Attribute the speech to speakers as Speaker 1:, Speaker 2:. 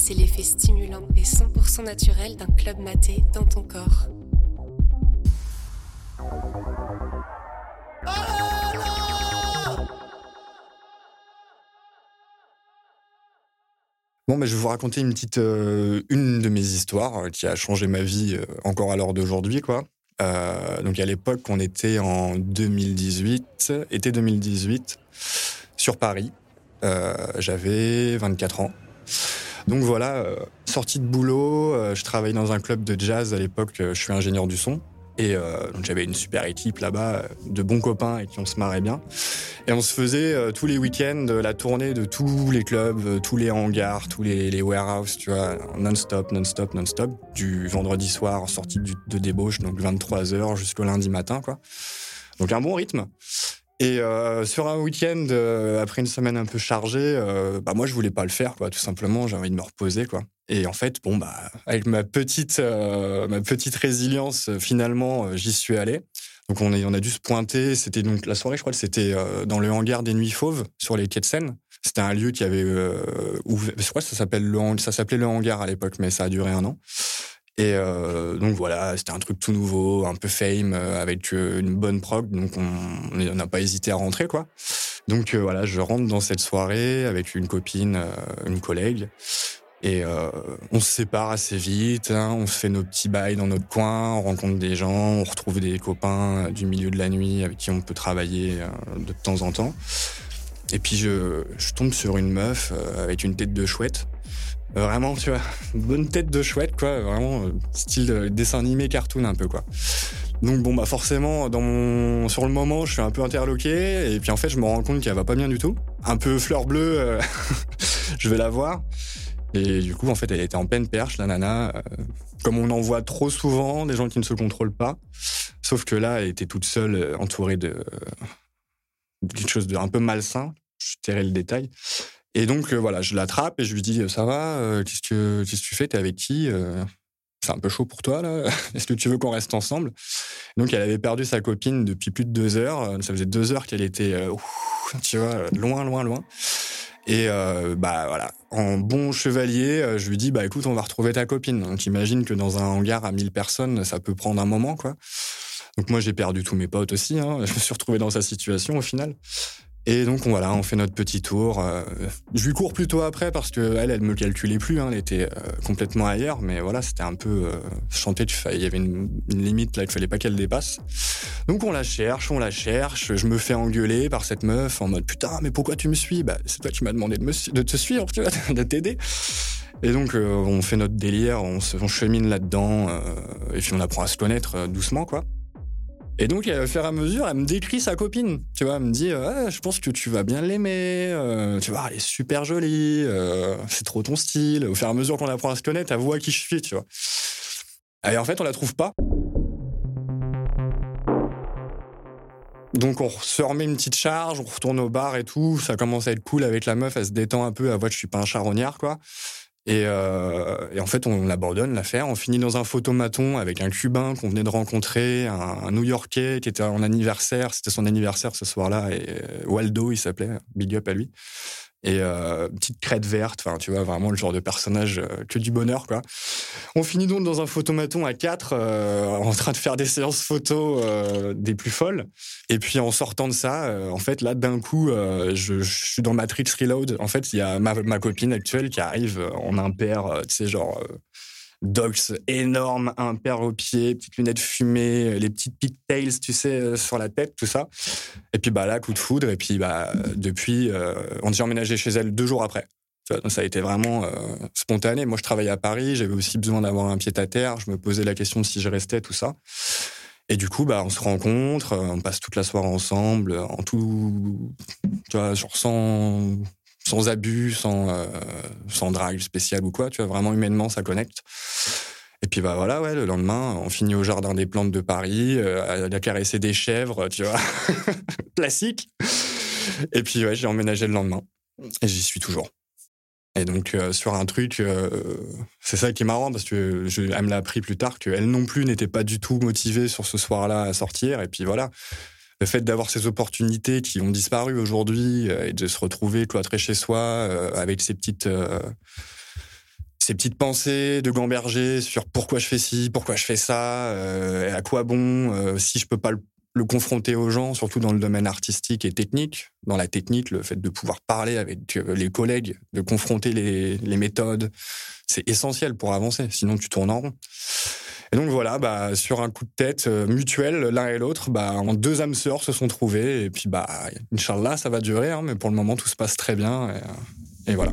Speaker 1: c'est l'effet stimulant et 100% naturel d'un club maté dans ton corps.
Speaker 2: Bon, mais je vais vous raconter une petite, euh, une de mes histoires euh, qui a changé ma vie euh, encore à l'heure d'aujourd'hui, quoi. donc à l'époque, on était en 2018, été 2018, sur Paris. J'avais 24 ans. Donc voilà, sortie de boulot, je travaillais dans un club de jazz à l'époque, je suis ingénieur du son. Et euh, donc j'avais une super équipe là-bas, euh, de bons copains et qui on se marrait bien. Et on se faisait euh, tous les week-ends la tournée de tous les clubs, tous les hangars, tous les, les warehouses, tu vois, non-stop, non-stop, non-stop, du vendredi soir sortie de débauche, donc 23h jusqu'au lundi matin, quoi. Donc un bon rythme. Et euh, sur un week-end, euh, après une semaine un peu chargée, euh, bah moi je voulais pas le faire, quoi. Tout simplement, j'ai envie de me reposer, quoi. Et en fait, bon bah avec ma petite ma petite résilience, finalement, j'y suis allé. Donc on, est, on a dû se pointer. C'était donc la soirée, je crois, c'était dans le hangar des Nuits Fauves sur les quais de Seine. C'était un lieu qui avait ouvert, je crois que ça s'appelle le ça s'appelait le hangar à l'époque, mais ça a duré un an. Et euh, donc voilà, c'était un truc tout nouveau, un peu fame, euh, avec euh, une bonne prog, donc on n'a pas hésité à rentrer quoi. Donc voilà, je rentre dans cette soirée avec une copine, une collègue, et on se sépare assez vite, hein, on fait nos petits bails dans notre coin, on rencontre des gens, on retrouve des copains du milieu de la nuit avec qui on peut travailler de temps en temps. Et puis je tombe sur une meuf avec une tête de chouette Vraiment, tu vois, bonne tête de chouette, quoi. Vraiment, euh, style euh, dessin animé cartoon un peu, quoi. Donc bon, bah forcément, dans mon... sur le moment, je suis un peu interloqué. Et puis en fait, je me rends compte qu'elle va pas bien du tout. Un peu fleur bleue, euh, je vais la voir. Et du coup, en fait, elle était en peine perche, la nana. comme on en voit trop souvent, des gens qui ne se contrôlent pas. Sauf que là, elle était toute seule, entourée de, quelque chose de un peu malsain. Je tairai le détail. Et donc, euh, voilà, je l'attrape et je lui dis, ça va, euh, qu'est-ce que, que tu fais, t'es avec qui euh, C'est un peu chaud pour toi, là Est-ce que tu veux qu'on reste ensemble? Donc, elle avait perdu sa copine depuis plus de deux heures. Ça faisait deux heures qu'elle était, tu vois, loin, loin, loin. Et bah voilà, en bon chevalier, je lui dis bah écoute, on va retrouver ta copine. Donc imagine que dans un hangar à 1000 personnes, ça peut prendre un moment quoi. Donc moi j'ai perdu tous mes potes aussi. Hein. Je me suis retrouvé dans sa situation au final. Et donc voilà, on fait notre petit tour. Euh, je lui cours plutôt après parce que elle, elle me calculait plus. Hein, elle était euh, complètement ailleurs, mais voilà, c'était un peu euh, chanté. Il y avait une, limite là qu'il fallait pas qu'elle dépasse. Donc on la cherche, on la cherche. Je me fais engueuler par cette meuf en mode putain, mais pourquoi tu me suis? Bah c'est toi qui m'as demandé de, te suivre, de t'aider. Et donc on fait notre délire, on chemine là-dedans et puis on apprend à se connaître doucement quoi. Et donc, au fur et à mesure, elle me décrit sa copine. Tu vois, elle me dit, je pense que tu vas bien l'aimer. Euh, tu vois, elle est super jolie. Euh, c'est trop ton style. Au fur et à mesure qu'on apprend à se connaître, elle voit qui je suis, tu vois. Et en fait, on la trouve pas. Donc on se remet une petite charge, on retourne au bar et tout, ça commence à être cool avec la meuf, elle se détend un peu, elle voit je suis pas un charognard quoi. Et, euh, et, en fait, on abandonne l'affaire. On finit dans un photomaton avec un Cubain qu'on venait de rencontrer, un, New-Yorkais qui était en anniversaire. C'était son anniversaire ce soir-là. Et euh, Waldo, il s'appelait. Big up à lui et euh, petite crête verte, enfin tu vois vraiment le genre de personnage euh, que du bonheur quoi. On finit donc dans un photomaton à quatre, euh, en train de faire des séances photos euh, des plus folles. Et puis en sortant de ça, en fait là d'un coup, je, suis dans Matrix Reload. En fait il y a ma, copine actuelle qui arrive en impair, tu sais genre Dogs énorme, impair au pied, petites lunettes fumées, les petites pigtails, tu sais, euh, sur la tête, tout ça. Et puis bah là, coup de foudre. Et puis bah depuis, euh, on s'est emménagé chez elle deux jours après. Donc ça a été vraiment euh, spontané. Moi, je travaillais à Paris, j'avais aussi besoin d'avoir un pied à terre. Je me posais la question de si je restais, tout ça. Et du coup, bah, on se rencontre, on passe toute la soirée ensemble, en tout, tu vois, genre sans, sans abus, sans, euh, sans drague spécial ou quoi. Tu vois, vraiment humainement, ça connecte. Et puis bah voilà, ouais, le lendemain, on finit au jardin des plantes de Paris, euh, à caresser des chèvres, tu vois, classique. Et puis ouais, j'ai emménagé le lendemain, et j'y suis toujours. Et donc euh, sur un truc, euh, c'est ça qui est marrant parce que je, elle me l'a appris plus tard qu'elle non plus n'était pas du tout motivée sur ce soir-là à sortir. Et puis voilà, le fait d'avoir ces opportunités qui ont disparu aujourd'hui euh, et de se retrouver cloîtré chez soi euh, avec ces petites euh, ces petites pensées de gamberger sur pourquoi je fais ci, pourquoi je fais ça, euh, à quoi bon, euh, si je peux pas le, confronter aux gens, surtout dans le domaine artistique et technique. Dans la technique, le fait de pouvoir parler avec les collègues, de confronter les, les méthodes, c'est essentiel pour avancer, sinon tu tournes en rond. Et donc voilà, bah, sur un coup de tête mutuel, l'un et l'autre, bah, en deux âmes sœurs se sont trouvés. Et puis, bah, Inch'Allah, ça va durer, hein, mais pour le moment, tout se passe très bien. et, et voilà.